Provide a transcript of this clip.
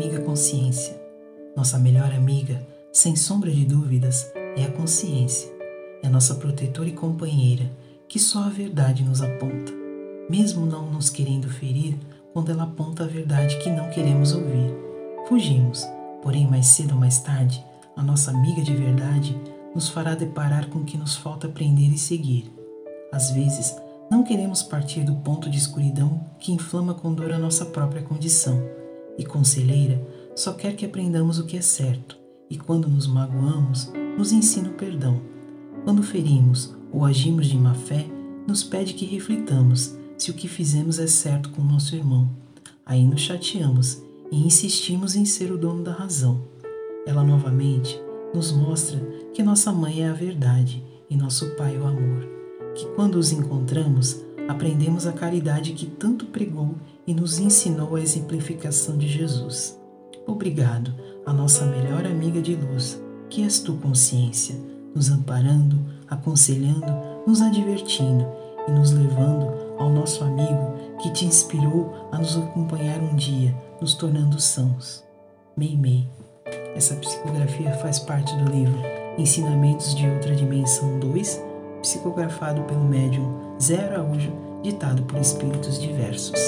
Amiga consciência. Nossa melhor amiga, sem sombra de dúvidas, é a consciência. É nossa protetora e companheira, que só a verdade nos aponta, mesmo não nos querendo ferir quando ela aponta a verdade que não queremos ouvir. Fugimos, porém, mais cedo ou mais tarde, a nossa amiga de verdade nos fará deparar com o que nos falta aprender e seguir. Às vezes, não queremos partir do ponto de escuridão que inflama com dor a nossa própria condição e conselheira só quer que aprendamos o que é certo, e quando nos magoamos, nos ensina o perdão. Quando ferimos ou agimos de má fé, nos pede que reflitamos se o que fizemos é certo com nosso irmão. Aí nos chateamos e insistimos em ser o dono da razão. Ela novamente nos mostra que nossa mãe é a verdade e nosso pai o amor, que quando os encontramos, aprendemos a caridade que tanto pregou e nos ensinou a exemplificação de Jesus. Obrigado, a nossa melhor amiga de luz, que és tu consciência, nos amparando, aconselhando, nos advertindo e nos levando ao nosso amigo que te inspirou a nos acompanhar um dia, nos tornando sãos. Mei Mei. Essa psicografia faz parte do livro Ensinamentos de Outra Dimensão 2 psicografado pelo médium Zé Araújo, ditado por espíritos diversos.